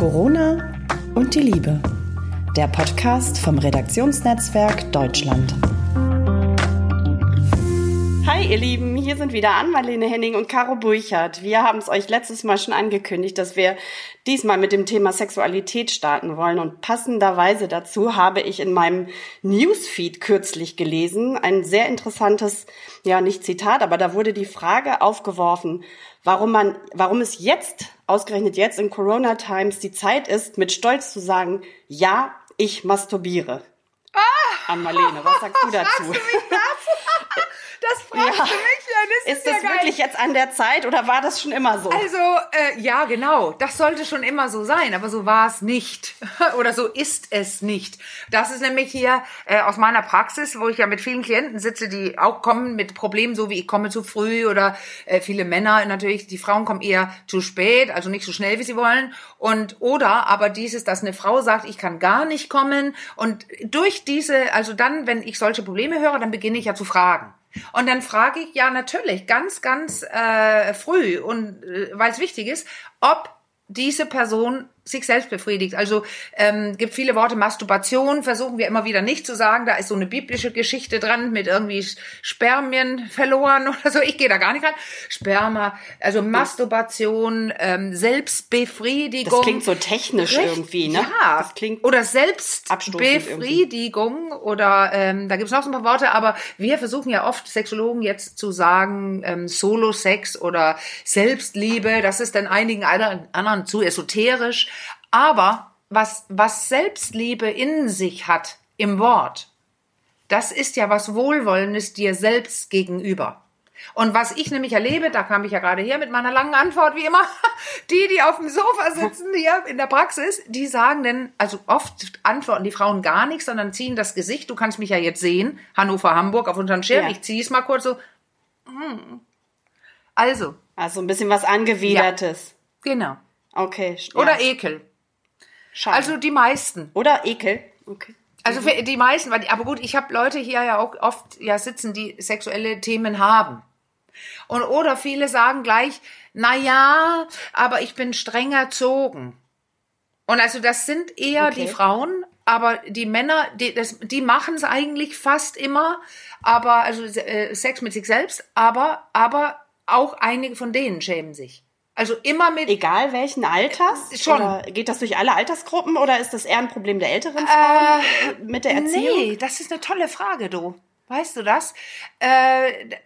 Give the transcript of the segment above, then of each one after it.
Corona und die Liebe. Der Podcast vom Redaktionsnetzwerk Deutschland. Hi ihr Lieben, hier sind wieder Ann-Marlene Henning und Caro Burchardt. Wir haben es euch letztes Mal schon angekündigt, dass wir diesmal mit dem Thema Sexualität starten wollen und passenderweise dazu habe ich in meinem Newsfeed kürzlich gelesen, ein sehr interessantes, ja nicht Zitat, aber da wurde die Frage aufgeworfen, warum man, warum es jetzt, ausgerechnet jetzt in Corona Times, die Zeit ist, mit Stolz zu sagen, ja, ich masturbiere. Ah! An Marlene, was sagst du dazu? Sagst du das fragst ja. du mich ja. Das ist, ist das ja wirklich jetzt an der Zeit oder war das schon immer so? Also, äh, ja, genau. Das sollte schon immer so sein, aber so war es nicht. oder so ist es nicht. Das ist nämlich hier äh, aus meiner Praxis, wo ich ja mit vielen Klienten sitze, die auch kommen mit Problemen, so wie ich komme zu früh oder äh, viele Männer natürlich, die Frauen kommen eher zu spät, also nicht so schnell, wie sie wollen. Und oder aber dieses, dass eine Frau sagt, ich kann gar nicht kommen. Und durch diese, also dann, wenn ich solche Probleme höre, dann beginne ich ja zu fragen. Und dann frage ich ja natürlich ganz, ganz äh, früh und äh, weil es wichtig ist, ob diese Person sich selbst befriedigt. Also ähm, gibt viele Worte Masturbation, versuchen wir immer wieder nicht zu sagen. Da ist so eine biblische Geschichte dran mit irgendwie Spermien verloren oder so. Ich gehe da gar nicht ran. Sperma, also Masturbation, ähm, Selbstbefriedigung. Das klingt so technisch Recht, irgendwie, ne? Ja. Das klingt oder Selbstbefriedigung oder ähm, da gibt's noch so ein paar Worte, aber wir versuchen ja oft Sexologen jetzt zu sagen ähm, Solo-Sex oder Selbstliebe. Das ist dann einigen anderen zu esoterisch. Aber was, was Selbstliebe in sich hat, im Wort, das ist ja was Wohlwollendes dir selbst gegenüber. Und was ich nämlich erlebe, da kam ich ja gerade her mit meiner langen Antwort, wie immer, die, die auf dem Sofa sitzen hier in der Praxis, die sagen denn, also oft antworten die Frauen gar nichts, sondern ziehen das Gesicht, du kannst mich ja jetzt sehen, Hannover, Hamburg auf unseren Schirm, ja. ich ziehe es mal kurz so. Also. Also ein bisschen was Angewidertes. Ja, genau. Okay. Ja. Oder Ekel. Schade. Also die meisten. Oder Ekel. Okay. Also für die meisten, aber gut, ich habe Leute hier ja auch oft ja sitzen, die sexuelle Themen haben. Und oder viele sagen gleich, na ja, aber ich bin streng erzogen. Und also das sind eher okay. die Frauen, aber die Männer, die, das, die machen es eigentlich fast immer, aber also äh, Sex mit sich selbst, aber aber auch einige von denen schämen sich. Also immer mit. Egal welchen Alters? Äh, schon. Oder geht das durch alle Altersgruppen oder ist das eher ein Problem der älteren Frauen äh, mit der Erziehung? Nee, das ist eine tolle Frage, du. Weißt du das? Äh,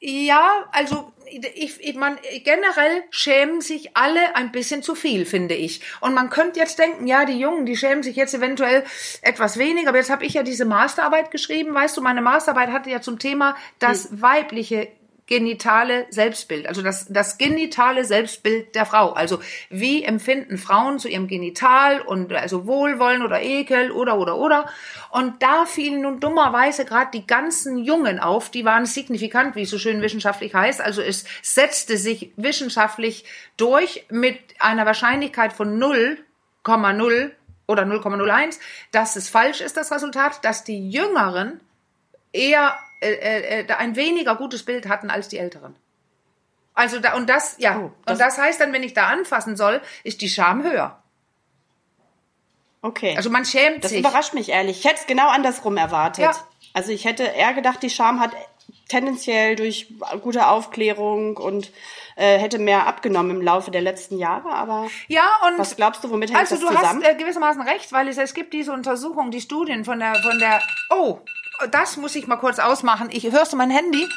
ja, also ich, ich man generell schämen sich alle ein bisschen zu viel, finde ich. Und man könnte jetzt denken, ja, die Jungen, die schämen sich jetzt eventuell etwas weniger. Aber jetzt habe ich ja diese Masterarbeit geschrieben, weißt du, meine Masterarbeit hatte ja zum Thema das hm. weibliche genitale Selbstbild, also das, das genitale Selbstbild der Frau. Also wie empfinden Frauen zu ihrem Genital und also Wohlwollen oder Ekel oder oder oder. Und da fielen nun dummerweise gerade die ganzen Jungen auf, die waren signifikant, wie es so schön wissenschaftlich heißt. Also es setzte sich wissenschaftlich durch mit einer Wahrscheinlichkeit von 0,0 oder 0,01, dass es falsch ist, das Resultat, dass die Jüngeren eher äh, äh, äh ein weniger gutes Bild hatten als die Älteren. Also da, und das, ja, oh, das und das heißt dann, wenn ich da anfassen soll, ist die Scham höher. Okay. Also man schämt das sich. Das überrascht mich ehrlich. Ich hätte es genau andersrum erwartet. Ja. Also ich hätte eher gedacht, die Scham hat tendenziell durch gute Aufklärung und äh, hätte mehr abgenommen im Laufe der letzten Jahre. Aber ja, und was glaubst du, womit hängt also das zusammen? Also du hast äh, gewissermaßen recht, weil es, es gibt diese Untersuchung, die Studien von der von der. Oh, das muss ich mal kurz ausmachen. Ich hörst du mein Handy?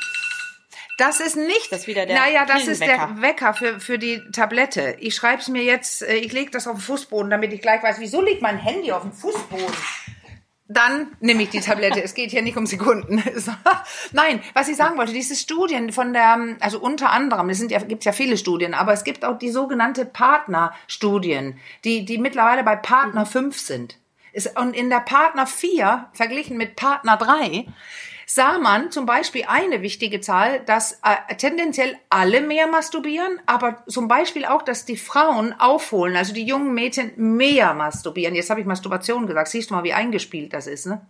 Das ist nicht. Das ist wieder der naja, das ist der Wecker für, für die Tablette. Ich schreibe es mir jetzt, äh, ich lege das auf den Fußboden, damit ich gleich weiß, wieso liegt mein Handy auf dem Fußboden? Dann nehme ich die Tablette. es geht hier nicht um Sekunden. Nein, was ich sagen wollte, diese Studien von der, also unter anderem, es sind ja, gibt's ja viele Studien, aber es gibt auch die sogenannte Partnerstudien, die, die mittlerweile bei Partner 5 sind. Und in der Partner 4, verglichen mit Partner 3, sah man zum Beispiel eine wichtige Zahl, dass äh, tendenziell alle mehr masturbieren, aber zum Beispiel auch, dass die Frauen aufholen, also die jungen Mädchen mehr masturbieren. Jetzt habe ich Masturbation gesagt. Siehst du mal, wie eingespielt das ist, ne?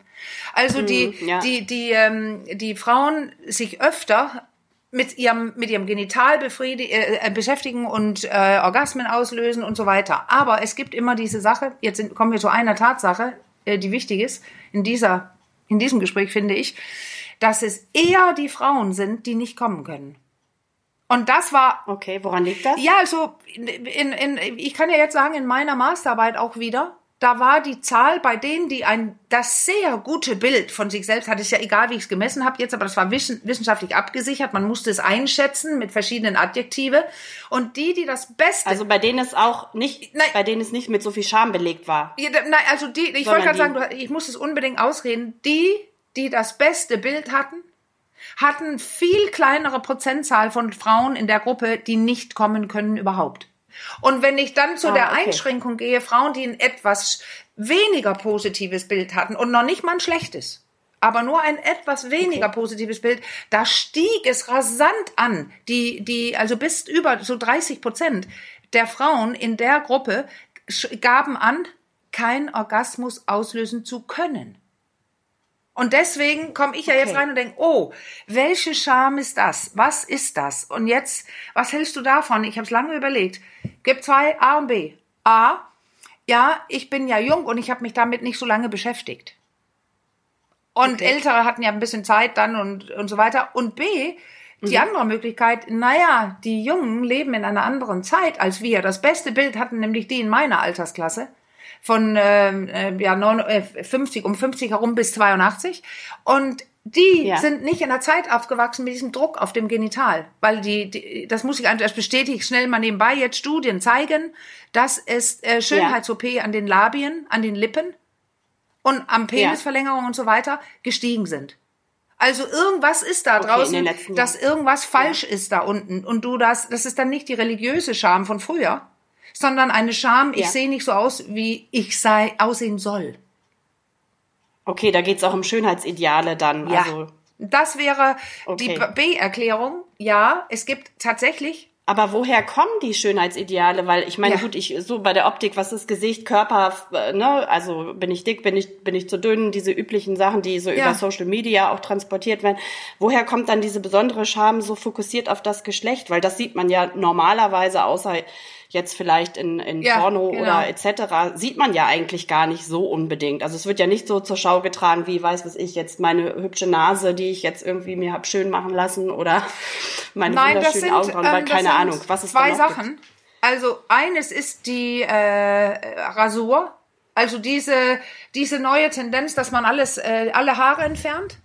Also die, mm, ja. die, die, ähm, die Frauen sich öfter mit ihrem, mit ihrem Genital befriedi äh, äh, beschäftigen und äh, Orgasmen auslösen und so weiter. Aber es gibt immer diese Sache, jetzt sind, kommen wir zu einer Tatsache, äh, die wichtig ist, in, dieser, in diesem Gespräch finde ich, dass es eher die Frauen sind, die nicht kommen können. Und das war. Okay, woran liegt das? Ja, also in, in, in, ich kann ja jetzt sagen, in meiner Masterarbeit auch wieder, da war die Zahl bei denen, die ein das sehr gute Bild von sich selbst hatte, ist ja egal, wie ich es gemessen habe jetzt, aber das war wissenschaftlich abgesichert. Man musste es einschätzen mit verschiedenen Adjektive. Und die, die das Beste, Also bei denen es auch nicht, Nein. bei denen es nicht mit so viel Scham belegt war. Ja, nein, also die, ich wollte gerade sagen, du- ich muss es unbedingt ausreden. Die, die das beste Bild hatten, hatten viel kleinere Prozentzahl von Frauen in der Gruppe, die nicht kommen können überhaupt. Und wenn ich dann zu Ah, der okay. Einschränkung gehe, Frauen, die ein etwas weniger positives Bild hatten und noch nicht mal ein schlechtes, aber nur ein etwas weniger positives Bild, da stieg es rasant an. Die, die, also bis über so 30 Prozent der Frauen in der Gruppe gaben an, keinen Orgasmus auslösen zu können. Und deswegen komme ich ja jetzt Okay. rein und denke, oh, welche Scham ist das? Was ist das? Und jetzt, was hältst du davon? Ich habe es lange überlegt. Gibt zwei A und B. A, ja, ich bin ja jung und ich habe mich damit nicht so lange beschäftigt. Und Okay. Ältere hatten ja ein bisschen Zeit dann und, und so weiter. Und B, die Mhm. andere Möglichkeit, naja, die Jungen leben in einer anderen Zeit als wir. Das beste Bild hatten nämlich die in meiner Altersklasse von ähm, äh, ja, 9, äh, 50, um 50 herum bis 82. Und die Ja. sind nicht in der Zeit aufgewachsen mit diesem Druck auf dem Genital. Weil die, die das muss ich einfach, das bestätige ich schnell mal nebenbei, jetzt Studien zeigen, dass es äh, Schönheits-OP an den Labien, an den Lippen und am Penisverlängerung und so weiter gestiegen sind. Also irgendwas ist da Okay, draußen, dass irgendwas falsch ist da unten und du das, das ist dann nicht die religiöse Scham von früher, sondern eine Scham, ich Ja. sehe nicht so aus, wie ich sei, aussehen soll. Okay, da geht's auch um Schönheitsideale dann. Ja. Also, Das wäre die Okay. B-Erklärung. Ja, es gibt tatsächlich aber woher kommen die Schönheitsideale? Weil ich meine, Ja. gut, ich so bei der Optik, was ist Gesicht, Körper, äh, ne? Also bin ich dick, bin ich bin ich zu dünn? Diese üblichen Sachen, die so Ja. über Social Media auch transportiert werden. Woher kommt dann diese besondere Scham so fokussiert auf das Geschlecht? Weil das sieht man ja normalerweise außer jetzt vielleicht in, in Ja, Porno genau. oder etc. sieht man ja eigentlich gar nicht so unbedingt. Also es wird ja nicht so zur Schau getragen, wie weiß was ich jetzt meine hübsche Nase, die ich jetzt irgendwie mir hab schön machen lassen oder meine Nein, wunderschönen sind, Augenbrauen, weil ähm, keine Ahnung, was es zwei da noch Sachen. Gibt. Also eines ist die äh, Rasur, also diese diese neue Tendenz, dass man alles äh, alle Haare entfernt.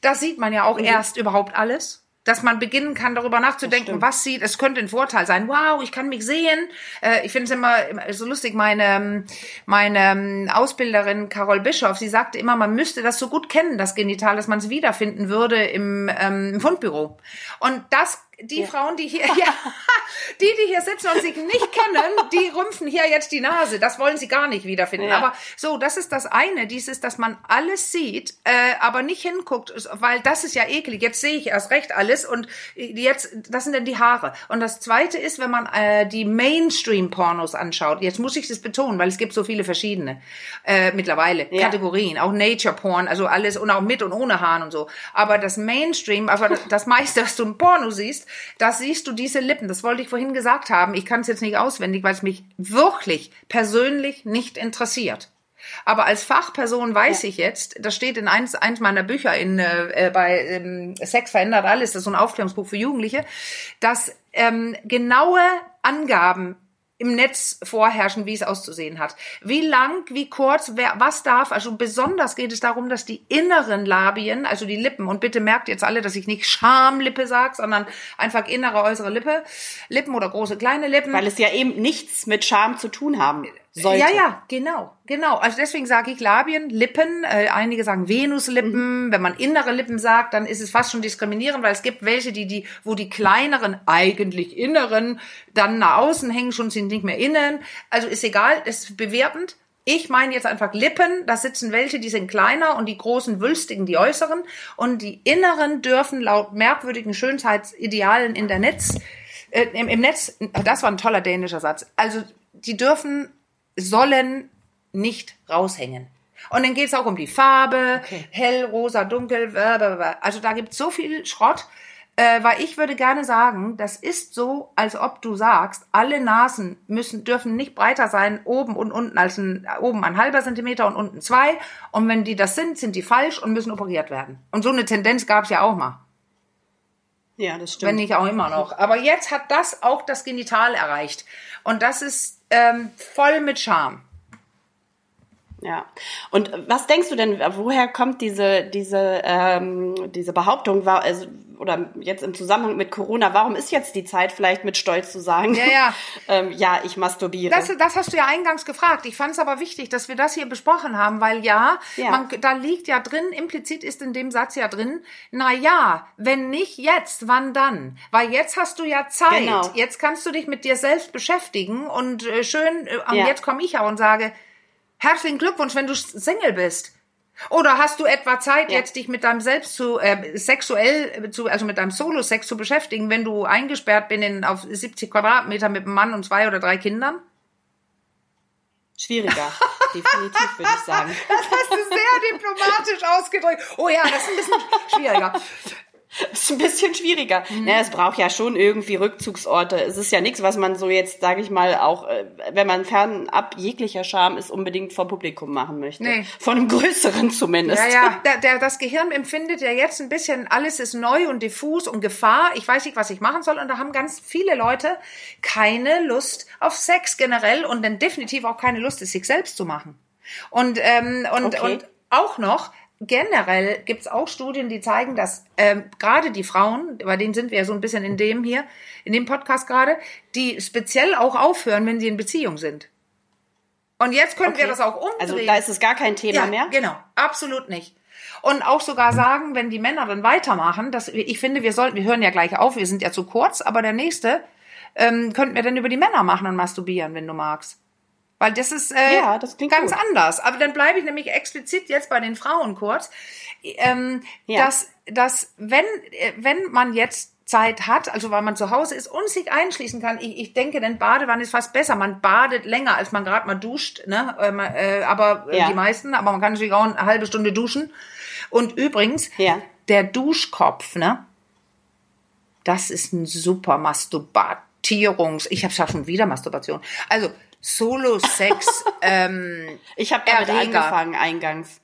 Das sieht man ja auch Mhm. erst überhaupt alles. Dass man beginnen kann, darüber nachzudenken, was sieht, es könnte ein Vorteil sein. Wow, ich kann mich sehen. Äh, ich finde es immer, immer so lustig, meine, ähm, meine ähm, Ausbilderin Carol Bischoff, sie sagte immer, man müsste das so gut kennen, das Genital, dass man es wiederfinden würde im, ähm, im Fundbüro. Und das, die Frauen, die hier, ja, die, die hier sitzen und sich nicht kennen, die rümpfen hier jetzt die Nase. Das wollen sie gar nicht wiederfinden. Ja. Aber so, das ist das eine, dieses, dass man alles sieht, äh, aber nicht hinguckt, weil das ist ja eklig. Jetzt sehe ich erst recht alles und jetzt, das sind dann die Haare. Und das zweite ist, wenn man äh, die Mainstream-Pornos anschaut. Jetzt muss ich das betonen, weil es gibt so viele verschiedene äh, mittlerweile Ja. Kategorien, auch Nature-Porn, also alles und auch mit und ohne Haaren und so. Aber das Mainstream, aber das- das meiste, was du im Porno siehst, da siehst du diese Lippen. Das wollte ich vorhin gesagt haben. Ich kann es jetzt nicht auswendig, weil es mich wirklich persönlich nicht interessiert. Aber als Fachperson weiß ich jetzt, das steht in eins, eins meiner Bücher in, äh, bei ähm, Sex verändert alles, das ist so ein Aufklärungsbuch für Jugendliche, dass ähm, genaue Angaben im Netz vorherrschen, wie es auszusehen hat. Wie lang, wie kurz, wer, was darf. Also besonders geht es darum, dass die inneren Labien, also die Lippen, und bitte merkt jetzt alle, dass ich nicht Schamlippe sage, sondern einfach innere, äußere Lippe, Lippen oder große, kleine Lippen. Weil es ja eben nichts mit Scham zu tun haben sollte. Ja, ja, genau, genau. Also deswegen sage ich Labien, Lippen. Äh, einige sagen Venuslippen. Wenn man innere Lippen sagt, dann ist es fast schon diskriminierend, weil es gibt welche, die die, wo die kleineren eigentlich inneren dann nach außen hängen, schon sind nicht mehr innen. Also ist egal, ist bewertend. Ich meine jetzt einfach Lippen, da sitzen welche, die sind kleiner und die großen wülstigen, die äußeren. Und die inneren dürfen laut merkwürdigen Schönheitsidealen in der Netz, äh, im, im Netz, das war ein toller dänischer Satz. Also die dürfen sollen nicht raushängen. Und dann geht es auch um die Farbe, Okay. hell, rosa, dunkel, blablabla. also da gibt es so viel Schrott. Äh, weil ich würde gerne sagen, das ist so, als ob du sagst, alle Nasen müssen, dürfen nicht breiter sein, oben und unten als ein, oben ein halber Zentimeter und unten zwei. Und wenn die das sind, sind die falsch und müssen operiert werden. Und so eine Tendenz gab es ja auch mal. Ja, das stimmt. Wenn nicht auch immer noch. Aber jetzt hat das auch das Genital erreicht. Und das ist ähm, voll mit Charme. Ja. Und was denkst du denn, woher kommt diese, diese, ähm, diese Behauptung, war, also, oder jetzt im Zusammenhang mit Corona, warum ist jetzt die Zeit, vielleicht mit Stolz zu sagen, Ja, ja. ähm, ja, ich masturbiere? Das, das hast du ja eingangs gefragt. Ich fand es aber wichtig, dass wir das hier besprochen haben, weil ja, Ja. Man, da liegt ja drin, implizit ist in dem Satz ja drin, na ja, wenn nicht jetzt, wann dann? Weil jetzt hast du ja Zeit. Genau. Jetzt kannst du dich mit dir selbst beschäftigen und äh, schön, äh, und Ja. jetzt komme ich auch und sage, herzlichen Glückwunsch, wenn du Single bist. Oder hast du etwa Zeit, Ja. jetzt dich mit deinem Selbst zu äh, sexuell äh, zu, also mit deinem Solo-Sex zu beschäftigen, wenn du eingesperrt bin in auf 70 Quadratmeter mit einem Mann und zwei oder drei Kindern? Schwieriger, definitiv, würde ich sagen. Das hast du sehr diplomatisch ausgedrückt. Oh ja, das ist ein bisschen schwieriger. ist ein bisschen schwieriger. Mhm. Naja, es braucht ja schon irgendwie Rückzugsorte. Es ist ja nichts, was man so jetzt, sage ich mal, auch, äh, wenn man fernab jeglicher Scham ist, unbedingt vor Publikum machen möchte. Nee. Von einem größeren zumindest. Ja, ja, der, der, das Gehirn empfindet ja jetzt ein bisschen, alles ist neu und diffus und Gefahr. Ich weiß nicht, was ich machen soll. Und da haben ganz viele Leute keine Lust auf Sex generell und dann definitiv auch keine Lust, es sich selbst zu machen. Und, ähm, und, Okay. und auch noch, generell gibt's auch Studien, die zeigen, dass ähm, gerade die Frauen, bei denen sind wir ja so ein bisschen in dem hier, in dem Podcast gerade, die speziell auch aufhören, wenn sie in Beziehung sind. Und jetzt können wir Okay. das auch umdrehen. Also da ist es gar kein Thema Ja, mehr. genau, absolut nicht. Und auch sogar sagen, wenn die Männer dann weitermachen, dass ich finde, wir sollten, wir hören ja gleich auf, wir sind ja zu kurz, aber der nächste ähm, könnten wir dann über die Männer machen und masturbieren, wenn du magst. Weil das ist äh, Ja, das klingt ganz gut. anders. Aber dann bleibe ich nämlich explizit jetzt bei den Frauen kurz, ähm, Ja. dass, dass wenn, äh, wenn man jetzt Zeit hat, also weil man zu Hause ist und sich einschließen kann, ich, ich denke, denn Badewanne ist fast besser. Man badet länger, als man gerade mal duscht, ne? Ähm, äh, aber äh, Ja. die meisten, aber man kann natürlich auch eine halbe Stunde duschen. Und übrigens, Ja. der Duschkopf, ne? Das ist ein super Masturbatierungs. Ich habe schon wieder Masturbation. Also Solo-Sex. ähm, Ich habe damit Erreger. angefangen eingangs.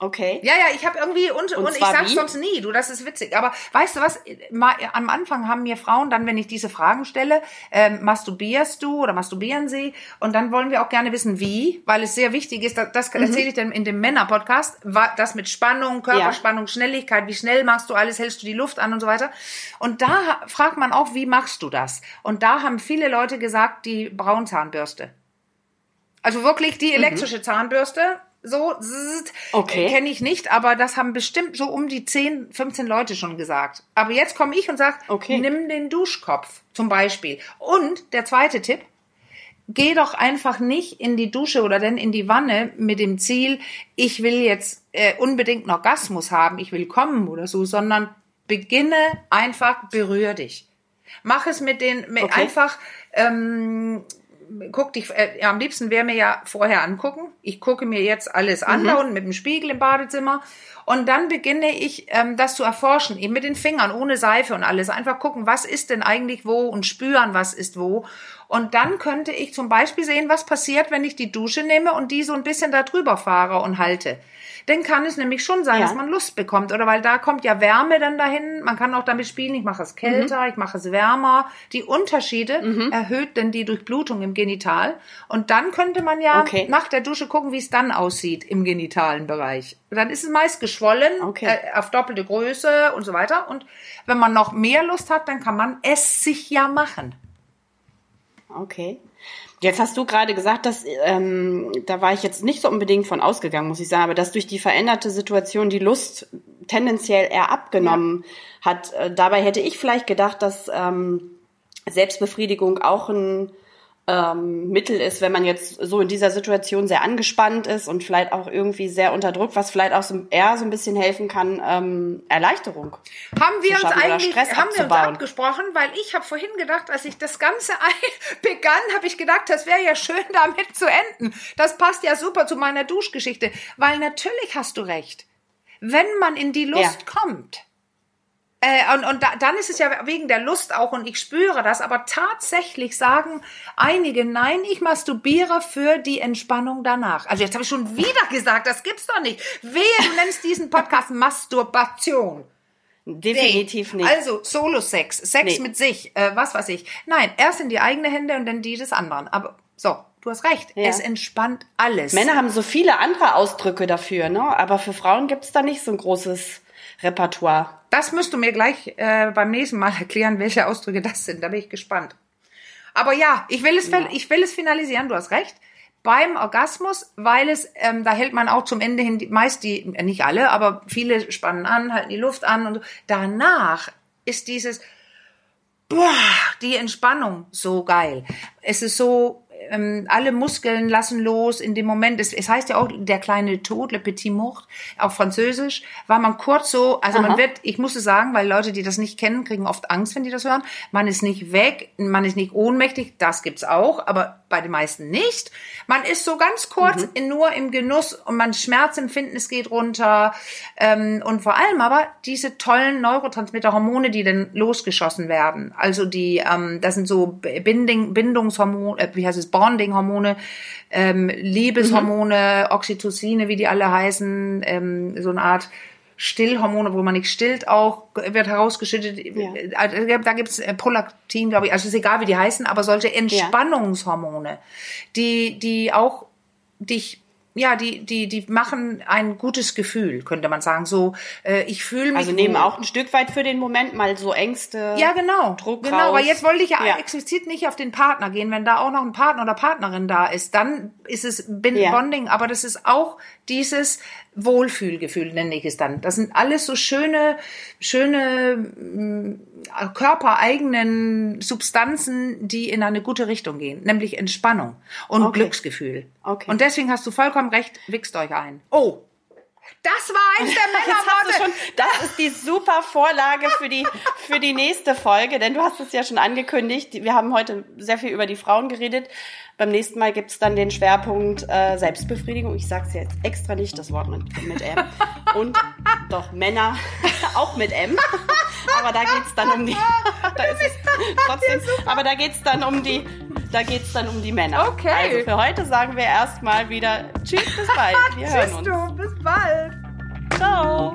Okay. ja, ja, ich habe irgendwie und, und, ich zwar sag's wie? sonst nie, du, das ist witzig. Aber weißt du was? Mal, am Anfang haben mir Frauen dann, wenn ich diese Fragen stelle, ähm, masturbierst du oder masturbieren sie? Und dann wollen wir auch gerne wissen, wie, weil es sehr wichtig ist. Das, das Mhm. erzähle ich dann in dem Männer-Podcast. Das mit Spannung, Körperspannung, Schnelligkeit, wie schnell machst du alles, hältst du die Luft an und so weiter. Und da fragt man auch, wie machst du das? Und da haben viele Leute gesagt, die Braunzahnbürste. Also wirklich die elektrische Zahnbürste, so zzzt, Okay. äh, kenne ich nicht, aber das haben bestimmt so um die 10, 15 Leute schon gesagt. Aber jetzt komme ich und sage, Okay. nimm den Duschkopf zum Beispiel. Und der zweite Tipp, geh doch einfach nicht in die Dusche oder denn in die Wanne mit dem Ziel, ich will jetzt äh, unbedingt einen Orgasmus haben, ich will kommen oder so, sondern beginne einfach, berühr dich. Mach es mit den, mit Okay. einfach, ähm, guck dich, äh, am liebsten wäre mir ja vorher angucken. Ich gucke mir jetzt alles an da unten mit dem Spiegel im Badezimmer. Und dann beginne ich, ähm, das zu erforschen, eben mit den Fingern, ohne Seife und alles. Einfach gucken, was ist denn eigentlich wo und spüren, was ist wo. Und dann könnte ich zum Beispiel sehen, was passiert, wenn ich die Dusche nehme und die so ein bisschen da drüber fahre und halte. Dann kann es nämlich schon sein, Ja. dass man Lust bekommt, oder weil da kommt ja Wärme dann dahin. Man kann auch damit spielen, ich mache es kälter, ich mache es wärmer. Die Unterschiede erhöht denn die Durchblutung im Genital. Und dann könnte man ja Okay. nach der Dusche gucken, wie es dann aussieht im genitalen Bereich. Dann ist es meist geschwollen, Okay. äh, auf doppelte Größe und so weiter. Und wenn man noch mehr Lust hat, dann kann man es sich ja machen. Okay. Jetzt hast du gerade gesagt, dass ähm, da war ich jetzt nicht so unbedingt von ausgegangen, muss ich sagen, aber dass durch die veränderte Situation die Lust tendenziell eher abgenommen hat. Äh, dabei hätte ich vielleicht gedacht, dass ähm, Selbstbefriedigung auch ein ähm, Mittel ist, wenn man jetzt so in dieser Situation sehr angespannt ist und vielleicht auch irgendwie sehr unter Druck, was vielleicht auch so eher so ein bisschen helfen kann, ähm, Erleichterung. Haben wir uns eigentlich haben wir uns abzubauen. abgesprochen, weil ich habe vorhin gedacht, als ich das Ganze begann, habe ich gedacht, das wäre ja schön damit zu enden. Das passt ja super zu meiner Duschgeschichte, weil natürlich hast du recht. Wenn man in die Lust kommt, Äh, und und da, dann ist es ja wegen der Lust auch und ich spüre das, aber tatsächlich sagen einige, nein, ich masturbiere für die Entspannung danach. Also jetzt habe ich schon wieder gesagt, das gibt's doch nicht. Wehe, du nennst diesen Podcast Masturbation. Definitiv Nee. nicht. Also Solo-Sex, Sex Nee. mit sich, äh, was weiß ich. Nein, erst in die eigene Hände und dann die des anderen. Aber so, du hast recht. Ja. Es entspannt alles. Männer haben so viele andere Ausdrücke dafür, ne? Aber für Frauen gibt's da nicht so ein großes Repertoire. Das müsst du mir gleich äh, beim nächsten Mal erklären, welche Ausdrücke das sind. Da bin ich gespannt. Aber ja, ich will es, ich will es finalisieren. Du hast recht. Beim Orgasmus, weil es, ähm, da hält man auch zum Ende hin, die, meist die, äh, nicht alle, aber viele spannen an, halten die Luft an und danach ist dieses, boah, die Entspannung so geil. Es ist so, ähm, alle Muskeln lassen los in dem Moment. Es, es heißt ja auch der kleine Tod, le petit mort, auf Französisch, war man kurz so, also man Aha. wird, ich muss es sagen, weil Leute, die das nicht kennen, kriegen oft Angst, wenn die das hören. Man ist nicht weg, man ist nicht ohnmächtig, das gibt's auch, aber bei den meisten nicht. Man ist so ganz kurz in, nur im Genuss und man Schmerzempfinden, es geht runter ähm, und vor allem aber diese tollen Neurotransmitter, Hormone, die dann losgeschossen werden. Also die, ähm, das sind so Binding, Bindungshormone, äh, wie heißt es, Bonding-Hormone, ähm, Liebeshormone, Oxytocine, wie die alle heißen, ähm, so eine Art Stillhormone, wo man nicht stillt, auch wird herausgeschüttet. Äh, Da gibt's äh, Prolaktin, glaube ich. Also ist egal, wie die heißen, aber solche Entspannungshormone, die, die auch dich ja, die, die, die machen ein gutes Gefühl, könnte man sagen. So, äh, ich fühle mich. Also nehmen auch ein Stück weit für den Moment mal so Ängste. Ja, genau. Druck genau, raus. aber jetzt wollte ich ja, Ja. explizit nicht auf den Partner gehen. Wenn da auch noch ein Partner oder Partnerin da ist, dann ist es Bin Ja. Bonding, aber das ist auch dieses Wohlfühlgefühl, nenne ich es dann. Das sind alles so schöne, schöne mm, körpereigenen Substanzen, die in eine gute Richtung gehen, nämlich Entspannung und Okay. Glücksgefühl. Okay. Und deswegen hast du vollkommen recht, wichst euch ein. Oh, das war eins der Männerworte. schon, das ist die super Vorlage für die, für die nächste Folge, denn du hast es ja schon angekündigt. Wir haben heute sehr viel über die Frauen geredet. Beim nächsten Mal gibt's dann den Schwerpunkt äh, Selbstbefriedigung. Ich sag's jetzt extra nicht, das Wort mit, mit M. Und doch Männer auch mit M. Aber da geht's dann um die. Da ist es trotzdem. Aber da geht's dann um die. Da geht's dann um die Männer. Okay. Also für heute sagen wir erstmal wieder Tschüss, bis bald. Wir hören Tschüss uns. du, bis bald. Ciao.